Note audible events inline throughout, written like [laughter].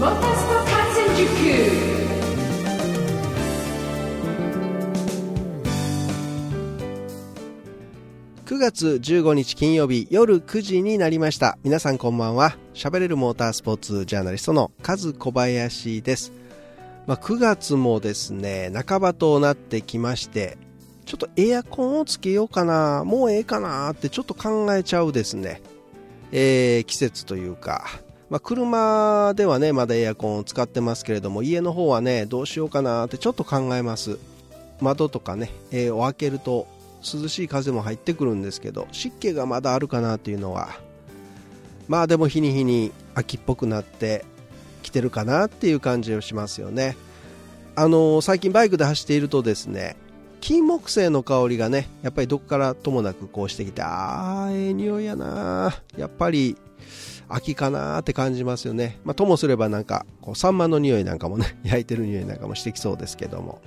9月15日金曜日夜9時になりました。皆さんこんばんは。喋れるモータースポーツジャーナリストのカズ小林です。まあ、9月もですね、半ばとなってきまして、ちょっとエアコンをつけようかな、もうええかなってちょっと考えちゃうですね、えー季節というか、まあ、車ではね、まだエアコンを使ってますけれども、家の方はね、どうしようかなってちょっと考えます。窓とかね、えーを開けると涼しい風も入ってくるんですけど湿気がまだあるかなというのはまあでも日に日に秋っぽくなってきてるかなっていう感じをしますよねあのー最近バイクで走っているとですね金木犀の香りがねやっぱりどこからともなくこうしてきてああええ匂いやなやっぱり秋かなーって感じますよねまあともすればなんかこうサンマの匂いなんかもね [laughs] 焼いてる匂いなんかもしてきそうですけども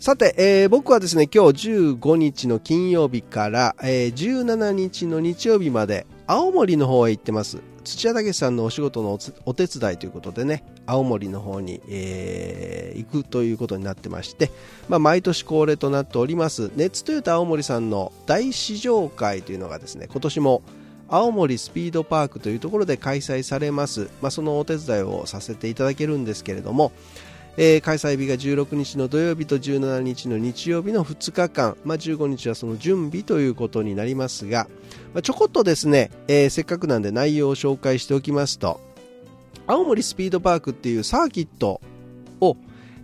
さて、えー僕はですね、今日15日の金曜日から、えー17日の日曜日まで、青森の方へ行ってます。土屋武さんのお仕事のお手伝いということでね、青森の方に、えー行くということになってまして、まあ、毎年恒例となっております、ネッツトヨタ青森さんの大試乗会というのがですね、今年も青森スピードパークというところで開催されます。まあ、そのお手伝いをさせていただけるんですけれども、えー開催日が16日の土曜日と17日の日曜日の2日間、まあ、15日はその準備ということになりますが、まあちょこっとですね、えーせっかくなんで内容を紹介しておきますと青森スピードパークっていうサーキットを、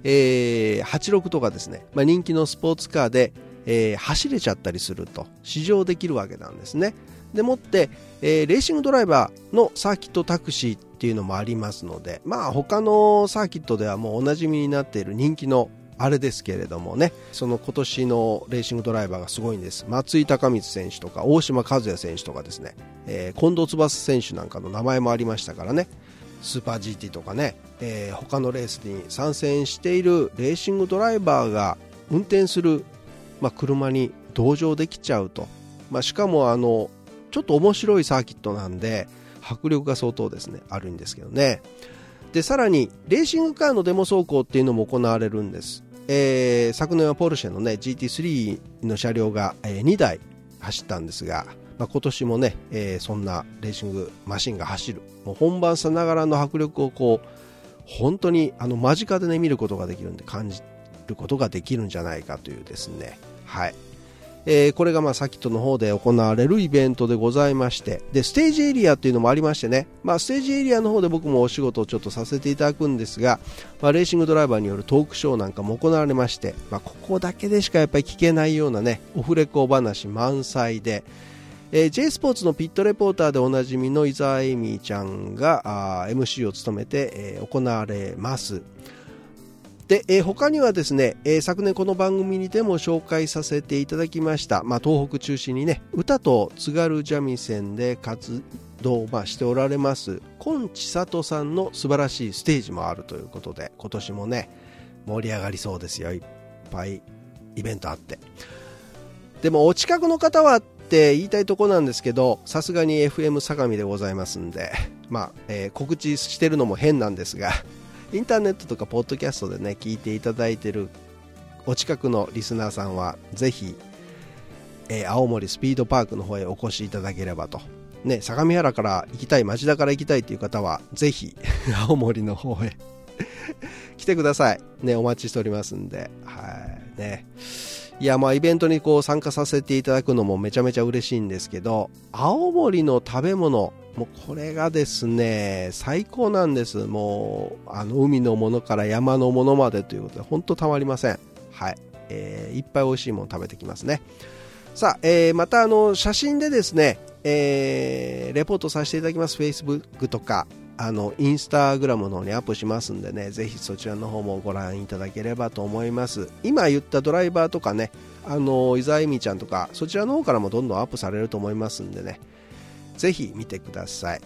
えー86とかですね、まあ、人気のスポーツカーで、えー走れちゃったりすると試乗できるわけなんですねでもって、えーレーシングドライバーのサーキットタクシーっていうのもありますのでまあ他のサーキットではもうおなじみになっている人気のあれですけれどもね。その今年のレーシングドライバーがすごいんです。松井孝光選手とか大島和也選手とかですね、えー近藤翼選手なんかの名前もありましたからね。スーパー GT とかね、えー他のレースに参戦しているレーシングドライバーが運転する、まあ、車に同乗できちゃうと、まあ、しかもあのちょっと面白いサーキットなんで迫力が相当ですね。あるんですけどね。でさらにレーシングカーのデモ走行っていうのも行われるんです、えー昨年はポルシェのね GT3 の車両が、え2台走ったんですが、まあ、今年もね、えーそんなレーシングマシンが走る。もう本番さながらの迫力をこう本当にあの間近でね見ることができるんで感じることができるんじゃないかというですね。はい。えーこれがまあサキットの方で行われるイベントでございましてでステージエリアっていうのもありましてね、まあ、ステージエリアの方で僕もお仕事をちょっとさせていただくんですが、まあ、レーシングドライバーによるトークショーなんかも行われまして、まあ、ここだけでしかやっぱり聞けないようなねオフレコ話満載で、えー J スポーツのピットレポーターでおなじみの伊沢エミちゃんが MC を務めて、えー行われます。で、えー他にはですね、えー昨年この番組にでも紹介させていただきました、まあ、東北中心にね歌と津軽三味線で活動、まあ、しておられます今千里さんの素晴らしいステージもあるということで今年もね盛り上がりそうですよ。いっぱいイベントあって。でもお近くの方はって言いたいとこなんですけどさすがに FM 相模でございますんで、まあえー告知してるのも変なんですがインターネットとかポッドキャストでね聞いていただいてるお近くのリスナーさんはぜひ、えー青森スピードパークの方へお越しいただければと。ね相模原から行きたい町田から行きたいという方はぜひ [laughs] 青森の方へ [laughs] 来てください。ねお待ちしておりますんで。はい。ね。いやまあイベントにこう参加させていただくのもめちゃめちゃ嬉しいんですけど青森の食べ物もうこれがですね最高なんです。もうあの海のものから山のものまでということで本当たまりません。はい、えーいっぱい美味しいもの食べてきますね。さあ、えーまたあの写真でですね、えーレポートさせていただきます。Facebook とかあのインスタグラムの方にアップしますんでねぜひそちらの方もご覧いただければと思います。今言ったドライバーとかねあの伊沢恵美ちゃんとかそちらの方からもどんどんアップされると思いますんでねぜひ見てください。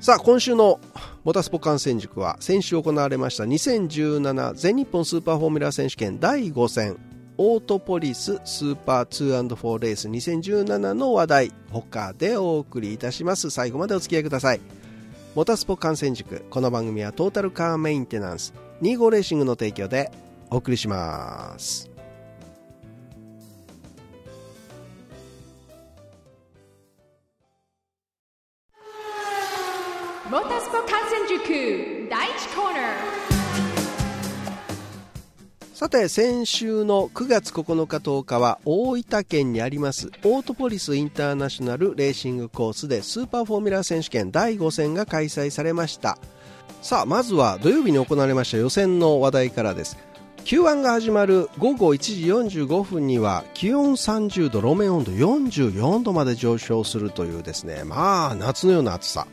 さあ今週のモタスポ観戦塾は先週行われました2017全日本スーパーフォーミュラー選手権第5戦オートポリススーパー 2&4 レース2017の話題他でお送りいたします。最後までお付き合いください。モータースポ観戦塾。この番組はトータルカーメンテナンス25レーシングの提供でお送りします。モータースポ観戦塾第1コーナー。さて先週の9月9日10日は大分県にありますオートポリスインターナショナルレーシングコースでスーパーフォーミュラー選手権第5戦が開催されました。さあまずは土曜日に行われました予選の話題からです。Q1 が始まる午後1時45分には気温30度路面温度44度まで上昇するというですね。まあ夏のような暑さ。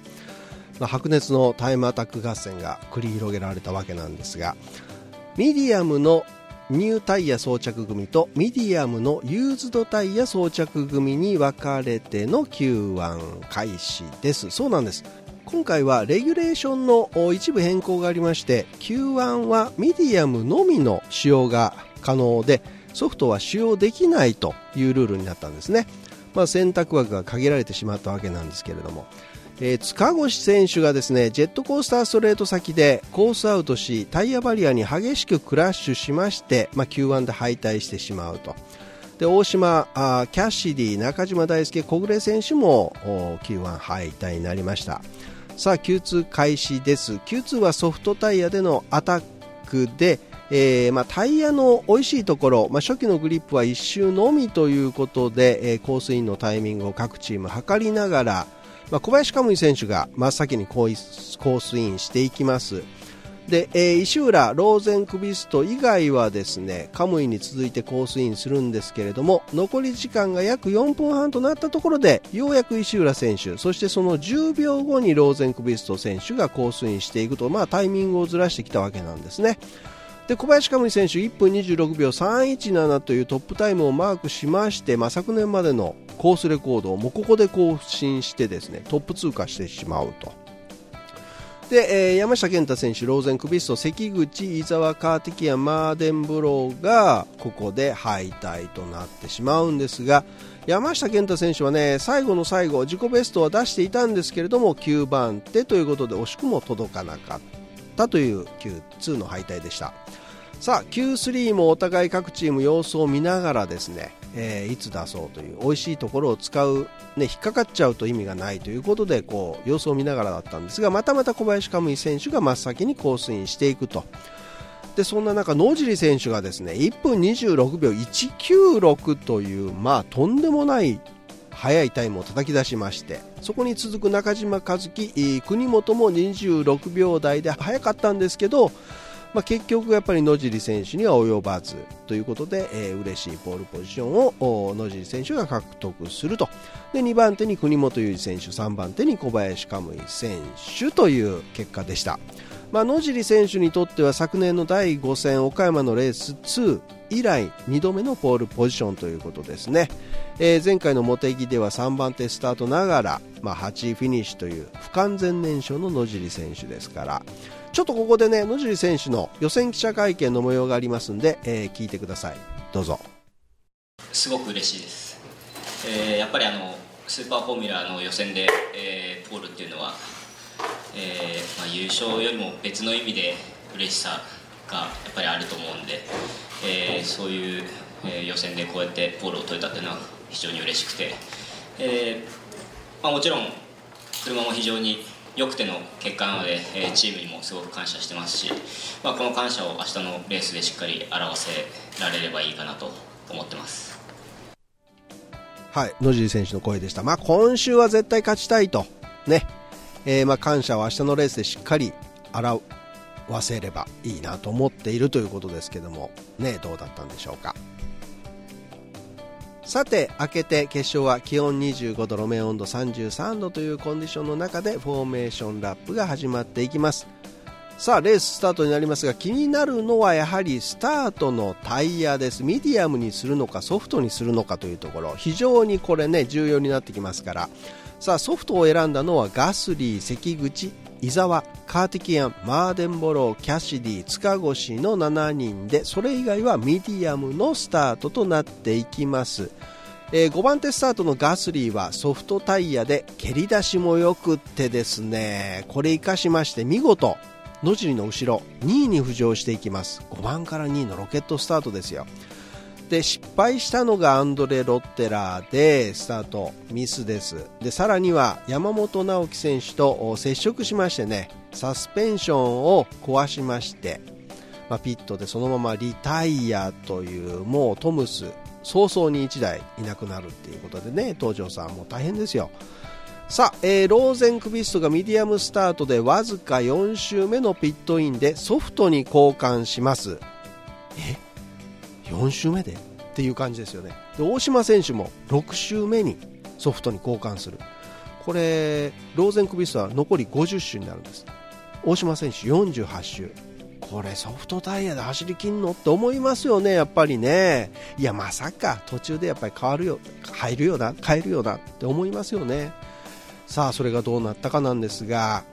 白熱のタイムアタック合戦が繰り広げられたわけなんですがミディアムのニュータイヤ装着組とミディアムのユーズドタイヤ装着組に分かれての Q1 開始です。そうなんです。今回はレギュレーションの一部変更がありまして Q1 はミディアムのみの使用が可能でソフトは使用できないというルールになったんですね、まあ、選択枠が限られてしまったわけなんですけれども。えー塚越選手がですねジェットコースターストレート先でコースアウトしタイヤバリアに激しくクラッシュしまして、まあ、Q1 で敗退してしまうと。で大島あキャッシディ中島大輔小暮選手も Q1 敗退になりました。さあ Q2 開始です。Q2 はソフトタイヤでのアタックでえーまあ、タイヤの美味しいところ、まあ、初期のグリップは1周のみということで、えーコースインのタイミングを各チーム測りながら、まあ、小林カムイ選手が真っ先にコースインしていきます。で、えー石浦ローゼンクビスト以外はですねカムイに続いてコースインするんですけれども残り時間が約4分半となったところでようやく石浦選手そしてその10秒後にローゼンクビスト選手がコースインしていくと、まあ、タイミングをずらしてきたわけなんですね。で小林カムイ選手1分26秒317というトップタイムをマークしまして、まあ、昨年までのコースレコードをもうここで更新してですねトップ通過してしまうと。で、えー山下健太選手ローゼンクビスト関口伊沢カーティキアマーデンブローがここで敗退となってしまうんですが山下健太選手はね最後の最後自己ベストは出していたんですけれども9番手ということで惜しくも届かなかった。たという Q2 の敗退でした。さあ Q3 もお互い各チーム様子を見ながらですね、えーいつ出そうという美味しいところを使う、ね、引っかかっちゃうと意味がないということでこう様子を見ながらだったんですがまたまた小林カムイ選手が真っ先にコースインしていくと。でそんな中野尻選手がですね1分26秒196というまあとんでもない速いタイムを叩き出しましてそこに続く中島和樹国本も26秒台で速かったんですけど、まあ、結局やっぱり野尻選手には及ばずということで、えー嬉しいポールポジションを野尻選手が獲得するとで2番手に国本裕二選手3番手に小林カムイ選手という結果でした。まあ、野尻選手にとっては昨年の第5戦岡山のレース2以来2度目のポールポジションということですね、えー前回の茂木では3番手スタートながら、まあ、8位フィニッシュという不完全燃焼の野尻選手ですから。ちょっとここでね野尻選手の予選記者会見の模様がありますんで、えー聞いてください。どうぞ。すごく嬉しいです、えーやっぱりあのスーパーフォーミュラーの予選で、えーポールっていうのは、えーまあ、優勝よりも別の意味で嬉しさがやっぱりあると思うんで、えーそういう、えー予選でこうやってポールを取れたっていうのは非常に嬉しくて、えまあ、もちろん車も非常に良くての結果なので、えチームにもすごく感謝してますし、まあ、この感謝を明日のレースでしっかり表せられればいいかなと思ってます。はい、野尻選手の声でした。まあ、今週は絶対勝ちたいと、ね、えーまあ感謝を明日のレースでしっかり表せればいいなと思っているということですけども、ね、どうだったんでしょうか。さて、明けて決勝は気温25度、路面温度33度というコンディションの中でフォーメーションラップが始まっていきます。さあレーススタートになりますが気になるのはやはりスタートのタイヤですミディアムにするのかソフトにするのかというところ非常にこれね重要になってきますからさあソフトを選んだのはガスリー関口伊沢カーティケヤンマーデンボローキャシディ塚越の7人でそれ以外はミディアムのスタートとなっていきます。えー5番手スタートのガスリーはソフトタイヤで蹴り出しもよくってですね。これ生かしまして見事野尻の後ろ2位に浮上していきます。5番から2位のロケットスタートですよ。で失敗したのがアンドレ・ロッテラーでスタートミスです。でさらには山本直樹選手と接触しましてねサスペンションを壊しまして、まあ、ピットでそのままリタイアというもうトムス早々に1台いなくなるっていうことでね東條さんもう大変ですよ。さあ、えーローゼンクビストがミディアムスタートでわずか4周目のピットインでソフトに交換します。え？4周目でっていう感じですよね。で大島選手も6周目にソフトに交換する。これローゼンクビストは残り50周になるんです。大島選手48周。これソフトタイヤで走りきんのって思いますよねやっぱりね。いやまさか途中でやっぱり変わるよ入るよな変えるよなって思いますよね。さあそれがどうなったかなんですが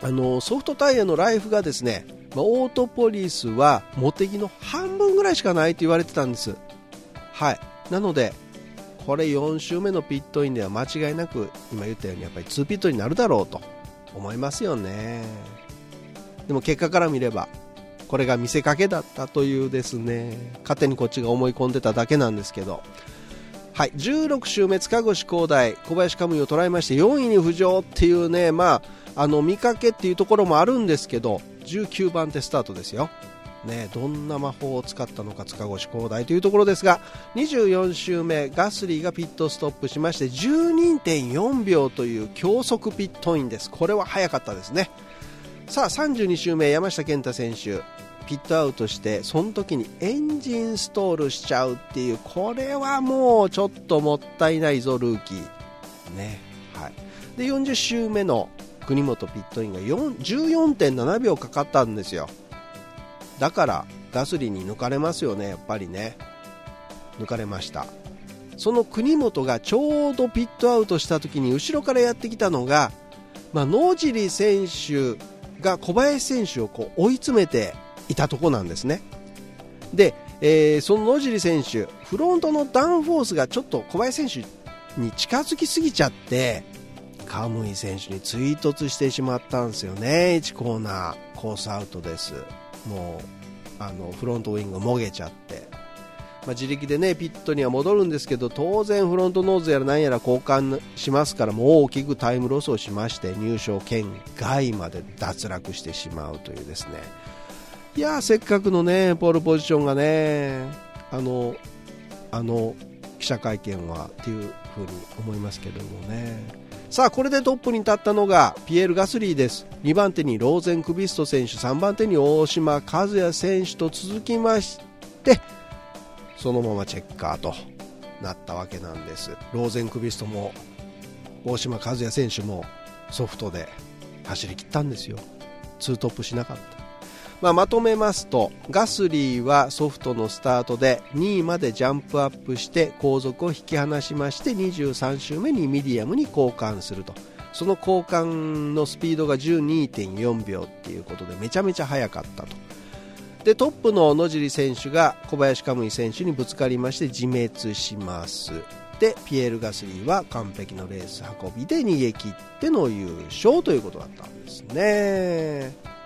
あのソフトタイヤのライフがですね、まあオートポリスはモテギの半分ぐらいしかないと言われてたんです。はい。なのでこれ4周目のピットインでは間違いなく今言ったようにやっぱり2ピットになるだろうと思いますよね。でも結果から見ればこれが見せかけだったというですね。勝手にこっちが思い込んでただけなんですけど。はい、16周目、塚越光大、小林カムイを捉えまして4位に浮上っていうね、まあ、あの見かけっていうところもあるんですけど19番手スタートですよ、ね、どんな魔法を使ったのか塚越光大というところですが24周目ガスリーがピットストップしまして12.4秒という強速ピットインです。これは早かったですね。さあ32周目山下健太選手ピットアウトしてその時にエンジンストールしちゃうっていうこれはもうちょっともったいないぞルーキー。ねはい。で40周目の国本ピットインが14.7秒かかったんですよ。だからガスリーに抜かれますよねやっぱりね。抜かれました。その国本がちょうどピットアウトした時に後ろからやってきたのが、まあ、野尻選手が小林選手をこう追い詰めていたとこなんですね。で、えーその野尻選手フロントのダウンフォースがちょっと小林選手に近づきすぎちゃってカムイ選手に追突してしまったんですよね。1コーナーコースアウトです。もうあのフロントウィングもげちゃって、まあ、自力でねピットには戻るんですけど当然フロントノーズやら何やら交換しますからもう大きくタイムロスをしまして入賞圏外まで脱落してしまうというですね。いやせっかくのねポールポジションがねあのあの記者会見はっていうふうに思いますけどもね。さあこれでトップに立ったのがピエール・ガスリーです。2番手にローゼンクビスト選手3番手に大島和也選手と続きましてそのままチェッカーとなったわけなんです。ローゼンクビストも大嶋和也選手もソフトで走り切ったんですよ。2トップしなかった。まあ、まとめますとガスリーはソフトのスタートで2位までジャンプアップして後続を引き離しまして23周目にミディアムに交換すると。その交換のスピードが12.4秒っていうことでめちゃめちゃ速かったと。でトップの野尻選手が小林可夢偉選手にぶつかりまして自滅します。でピエール・ガスリーは完璧のレース運びで逃げ切っての優勝ということだったんですね。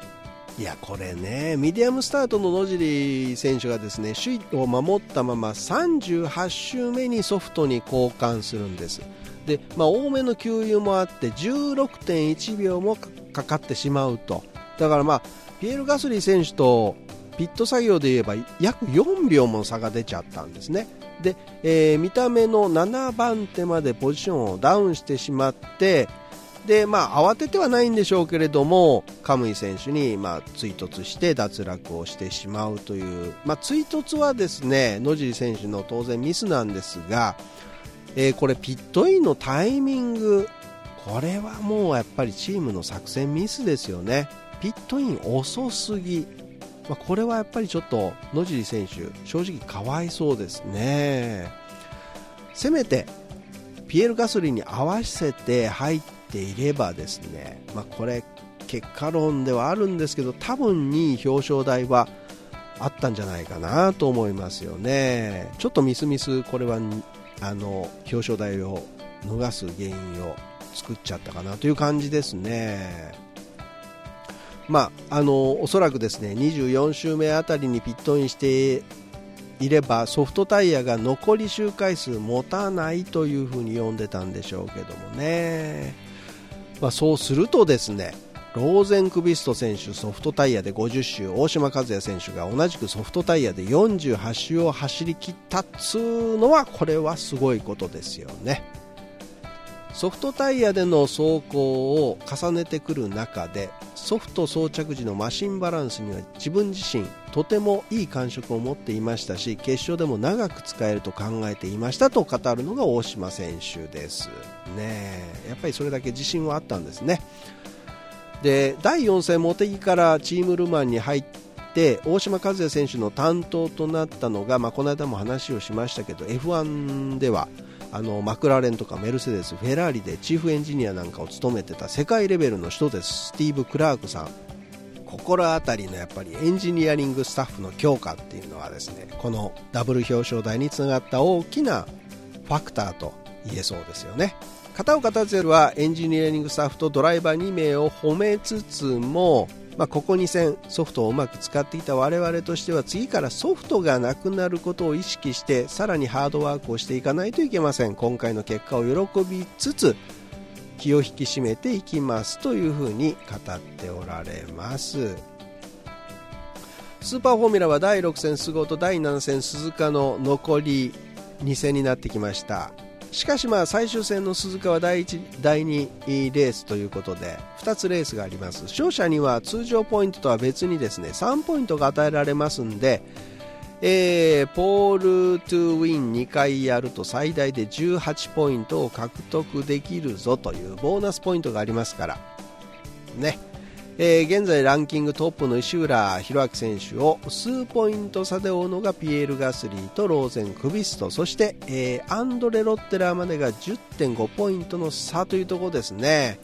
いやこれねミディアムスタートの野尻選手がですね首位を守ったまま38周目にソフトに交換するんです。で、まあ、多めの給油もあって16.1秒もかかってしまうと。だからまあピエール・ガスリー選手とピット作業で言えば約4秒も差が出ちゃったんですね。で、えー見た目の7番手までポジションをダウンしてしまってでまあ、慌ててはないんでしょうけれどもカムイ選手に、まあ、追突して脱落をしてしまうという、まあ、追突はですね野尻選手の当然ミスなんですが、えーこれピットインのタイミングこれはもうやっぱりチームの作戦ミスですよね。ピットイン遅すぎ、まあ、これはやっぱりちょっと野尻選手正直かわいそうですね。せめてピエール・ガソリンに合わせて入っていればですね、まあ、これ結果論ではあるんですけど多分に表彰台はあったんじゃないかなと思いますよねちょっとミスミスこれはあの表彰台を逃す原因を作っちゃったかなという感じですね。まあ、あのおそらくですね24周目あたりにピットインしていればソフトタイヤが残り周回数持たないというふうに読んでたんでしょうけどもね、まあ、そうするとですねローゼンクビスト選手ソフトタイヤで50周大島和也選手が同じくソフトタイヤで48周を走り切ったっつうのはこれはすごいことですよね。ソフトタイヤでの走行を重ねてくる中でソフト装着時のマシンバランスには自分自身とてもいい感触を持っていましたし決勝でも長く使えると考えていましたと語るのが大島選手ですね。やっぱりそれだけ自信はあったんですね。で第4戦茂木からチームルマンに入って大島和也選手の担当となったのが、まあ、この間も話をしましたけど F1 ではあのマクラーレンとかメルセデス、フェラーリでチーフエンジニアなんかを務めてた世界レベルの人です。スティーブ・クラークさん。心当たりのやっぱりエンジニアリングスタッフの強化っていうのはですねこのダブル表彰台につながった大きなファクターと言えそうですよね。片岡達也はエンジニアリングスタッフとドライバー2名を褒めつつもまあ、ここ2戦ソフトをうまく使っていた我々としては次からソフトがなくなることを意識してさらにハードワークをしていかないといけません。今回の結果を喜びつつ気を引き締めていきますというふうに語っておられます。スーパーフォーミュラは第6戦菅生と第7戦鈴鹿の残り2戦になってきました。しかしまあ最終戦の鈴鹿は第1、第2レースということで2つレースがあります。勝者には通常ポイントとは別にですね3ポイントが与えられますんで、えー、ポールトゥウィン2回やると最大で18ポイントを獲得できるぞというボーナスポイントがありますからね。えー、現在ランキングトップの石浦宏明選手を数ポイント差で追うのがピエール・ガスリーとローゼンクビスト。そして、えー、アンドレ・ロッテラーまでが10.5ポイントの差というところですね。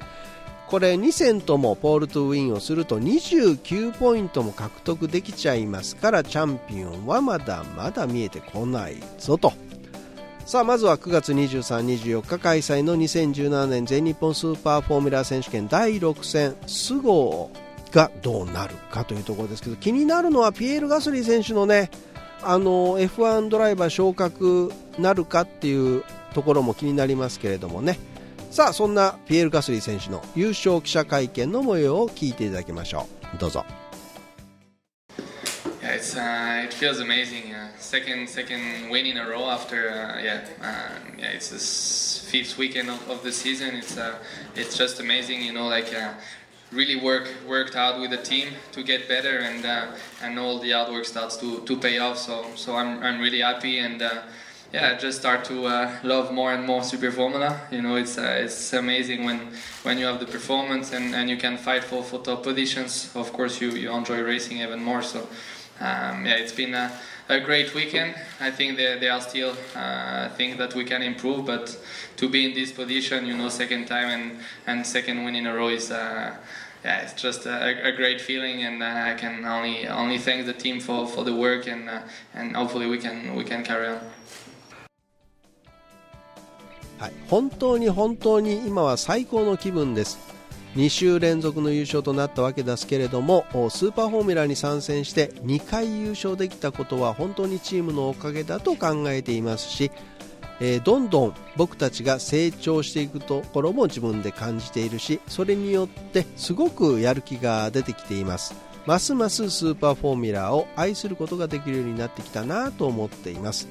これ2戦ともポール・トゥ・ウィンをすると29ポイントも獲得できちゃいますからチャンピオンはまだまだ見えてこないぞと。さあまずは9月23、24日開催の2017年全日本スーパーフォーミュラ選手権第6戦菅生がどうなるかというところですけど気になるのはピエール・ガスリー選手のねあの F1 ドライバー昇格なるかっていうところも気になりますけれどもねさあそんなピエール・ガスリー選手の優勝記者会見の模様を聞いていただきましょうどうぞ。Uh, it feels amazing. Uh, second second win in a row after uh, yeah uh, yeah it's the fifth weekend of, of the season. It's uh, it's just amazing. You know like. Uh, really work worked out with the team to get better and and all the hard work starts to, to pay off so so I'm, I'm really happy and yeah, I just start to love more and more Super Formula. You know, it's it's amazing when when you have the performance and, and you can fight for, for top positions. Of course, you, you enjoy racing even more. So um, yeah, it's been a, a, great weekend. I think there, there are still uh, things that we can improve, but to be in this position, you know, second time and, and second win in a row is, uh, yeah, it's just a, a great feeling, and uh, I can only only thank the team for, for the work, and uh, and hopefully we can we can carry on. はい、本当に本当に今は最高の気分です 2週連続の優勝となったわけですけれどもスーパーフォーミュラに参戦して2回優勝できたことは本当にチームのおかげだと考えていますし、えー、どんどん僕たちが成長していくところも自分で感じているしそれによってすごくやる気が出てきています。ますますスーパーフォーミュラーを愛することができるようになってきたなと思っています。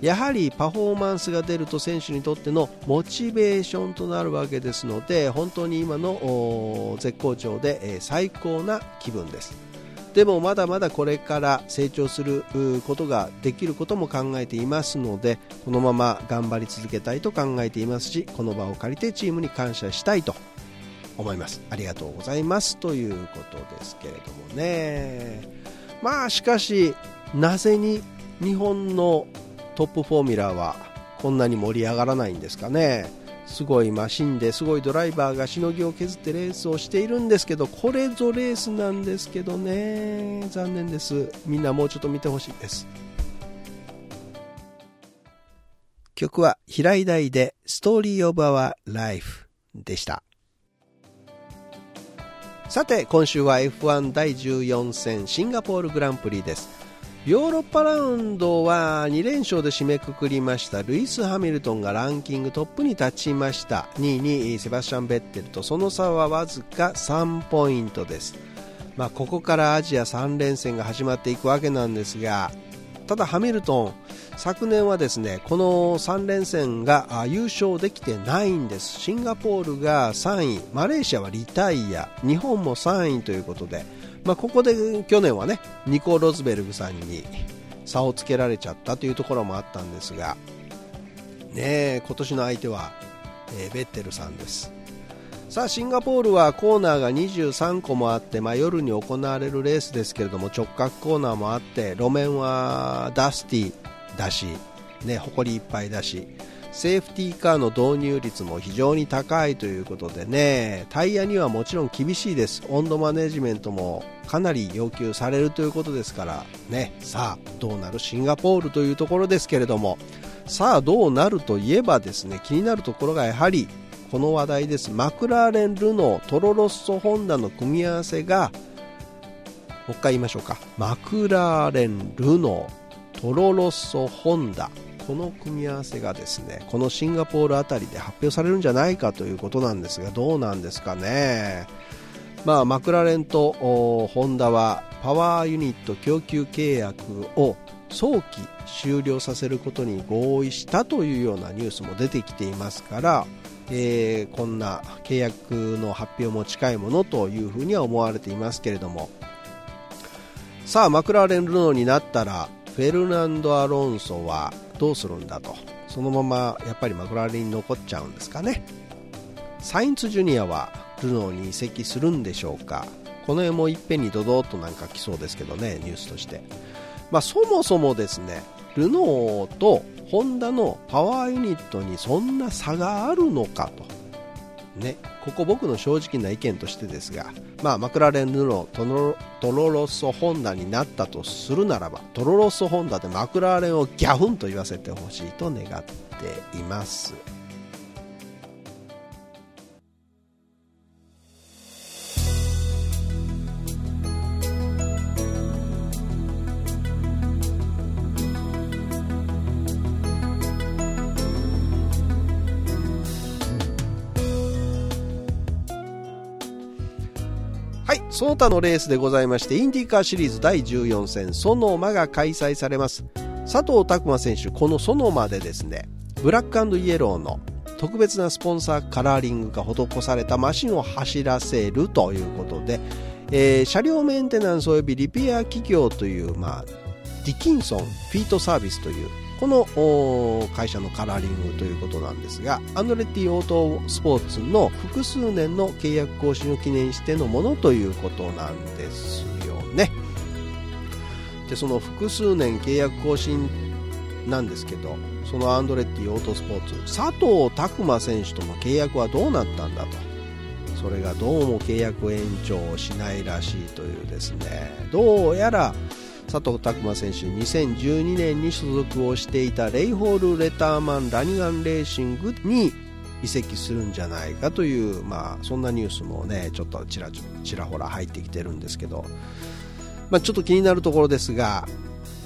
やはりパフォーマンスが出ると選手にとってのモチベーションとなるわけですので本当に今の絶好調で、最高な気分です。でもまだまだこれから成長することができることも考えていますのでこのまま頑張り続けたいと考えていますしこの場を借りてチームに感謝したいと思います。ありがとうございます。ということですけれどもね。まあしかしなぜに日本のトップフォーミュラーはこんなに盛り上がらないんですかねすごいマシンですごいドライバーがしのぎを削ってレースをしているんですけどこれぞレースなんですけどね残念ですみんなもうちょっと見てほしいです曲は平井大でストーリーオブアワーライフでした。さて、今週は F1 第14戦シンガポールグランプリです。ヨーロッパラウンドは2連勝で締めくくりました。ルイス・ハミルトンがランキングトップに立ちました。2位にセバスチャン・ベッテルとその差はわずか3ポイントです、まあ、ここからアジア3連戦が始まっていくわけなんですがただハミルトン昨年はですねこの3連戦が優勝できてないんです。シンガポールが3位マレーシアはリタイア日本も3位ということでまあ、ここで去年はねニコ・ロズベルグさんに差をつけられちゃったというところもあったんですが、ね、今年の相手は、えー、ベッテルさんです。さあシンガポールはコーナーが23個もあって、まあ、夜に行われるレースですけれども直角コーナーもあって路面はダスティだし、ね、埃いっぱいだしセーフティーカーの導入率も非常に高いということでねタイヤにはもちろん厳しいです。温度マネジメントもかなり要求されるということですからね。さあどうなるシンガポールというところですけれども。さあどうなるといえばですね気になるところがやはりこの話題です。マクラーレン、ルノー、トロロッソ、ホンダの組み合わせがもう一回言いましょうか。マクラーレン、ルノー、トロロッソ、ホンダ。この組み合わせがですねこのシンガポールあたりで発表されるんじゃないかということなんですがどうなんですかね、まあ、マクラレンとホンダはパワーユニット供給契約を早期終了させることに合意したというようなニュースも出てきていますから、えー、こんな契約の発表も近いものというふうには思われていますけれども。さあマクラーレン・ルノーになったらフェルナンド・アロンソはどうするんだと。そのままやっぱりマクラーレンに残っちゃうんですかね。サインツジュニアはルノーに移籍するんでしょうか。この辺もいっぺんにドドーとなんか来そうですけどねニュースとして、まあ、そもそもですねルノーとホンダのパワーユニットにそんな差があるのかと。ね、ここ僕の正直な意見としてですが、まあ、マクラーレン・ルノトロトロロッソ・ホンダになったとするならばトロロッソ・ホンダでマクラーレンをギャフンと言わせてほしいと願っています。その他のレースでございまして、インディカーシリーズ第14戦、ソノマが開催されます。佐藤拓磨選手、このソノマでですね、ブラックイエローの特別なスポンサーカラーリングが施されたマシンを走らせるということで、えー、車両メンテナンス及びリペア企業という、まあ、ディキンソンフィートサービスというこの会社のカラーリングということなんですがアンドレッティオートスポーツの複数年の契約更新を記念してのものということなんですよね。でその複数年契約更新なんですけどそのアンドレッティオートスポーツ佐藤拓磨選手との契約はどうなったんだと。それがどうも契約延長をしないらしいというですね。どうやら佐藤拓磨選手2012年に所属をしていたレイホール・レターマン・ラニガン・レーシングに移籍するんじゃないかという、まあ、そんなニュースもねちょっとちらちらほら入ってきてるんですけど、まあ、ちょっと気になるところですが、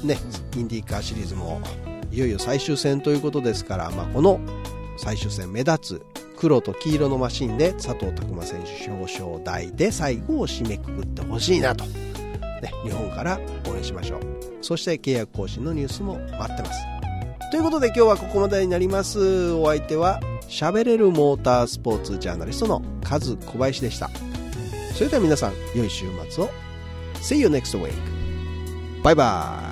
ね、インディーカーシリーズもいよいよ最終戦ということですから、まあ、この最終戦目立つ黒と黄色のマシンで佐藤拓磨選手表彰台で最後を締めくくってほしいなと。ね、日本から応援しましょう。そして契約更新のニュースも待ってます。ということで今日はここまでになります。お相手は喋れるモータースポーツジャーナリストのカズ小林でした。それでは皆さん、良い週末を。See you next week. バイバイ。